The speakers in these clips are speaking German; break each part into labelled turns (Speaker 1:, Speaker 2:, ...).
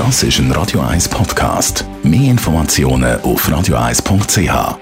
Speaker 1: Das ist ein Radio 1 Podcast. Mehr Informationen auf radio1.ch.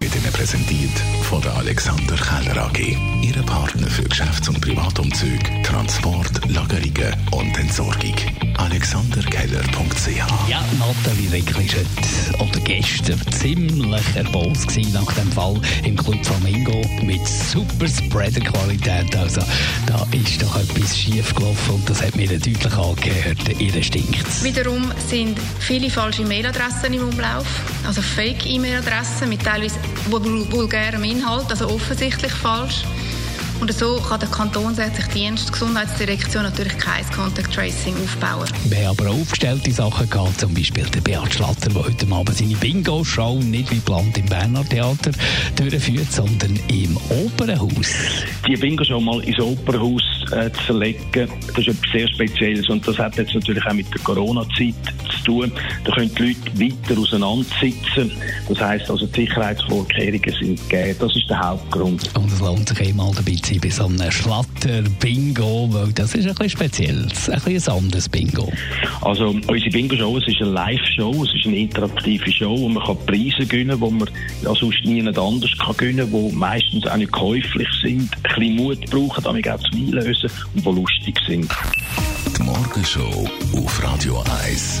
Speaker 1: Wird Ihnen präsentiert von der Alexander Keller AG. Ihre Partner für Geschäfts- und Privatumzüge, Transport, Lagerungen und Entsorgung. AlexanderKeller.ch
Speaker 2: Ja, Nathalie Reckli war heute oder gestern ziemlich erbost nach dem Fall im Club Flamingo mit super Spreader-Qualität. Also da ist doch etwas schief gelaufen und das hat mir deutlich angehört. Ihr stinkt
Speaker 3: Wiederum sind viele falsche Mailadressen im Umlauf, also Fake-E-Mail-Adressen mit teilweise vul- vulgärem Inhalt, also offensichtlich falsch. Und so kann der kantonsätzliche Dienst, die Gesundheitsdirektion natürlich kein Contact Tracing aufbauen.
Speaker 2: Wir haben aber auch aufgestellte Sachen gehabt, zum Beispiel der Beat Schlatter, der heute Abend seine Bingo-Show nicht wie geplant im Berner Theater durchführt, sondern im Opernhaus.
Speaker 4: die Bingo-Show mal ins Opernhaus äh, zu verlegen, das ist etwas sehr Spezielles und das hat jetzt natürlich auch mit der Corona-Zeit zu tun. Da können die Leute weiter auseinandersitzen. Das heisst also, die Sicherheitsvorkehrungen sind gegeben. Das ist der Hauptgrund.
Speaker 2: Und es lohnt sich einmal dabei zu sein bei so einem Schlatter-Bingo, weil das ist ein bisschen speziell, ein bisschen ein anderes Bingo.
Speaker 4: Also unsere Bingo-Show, es ist eine Live-Show, es ist eine interaktive Show, wo man kann Preise gewinnen kann, die man ja sonst niemand anders kann gewinnen kann, die meistens auch nicht käuflich sind, ein bisschen Mut brauchen, damit auch zum Einlösen und die lustig sind.
Speaker 1: Die Morgenshow auf Radio 1.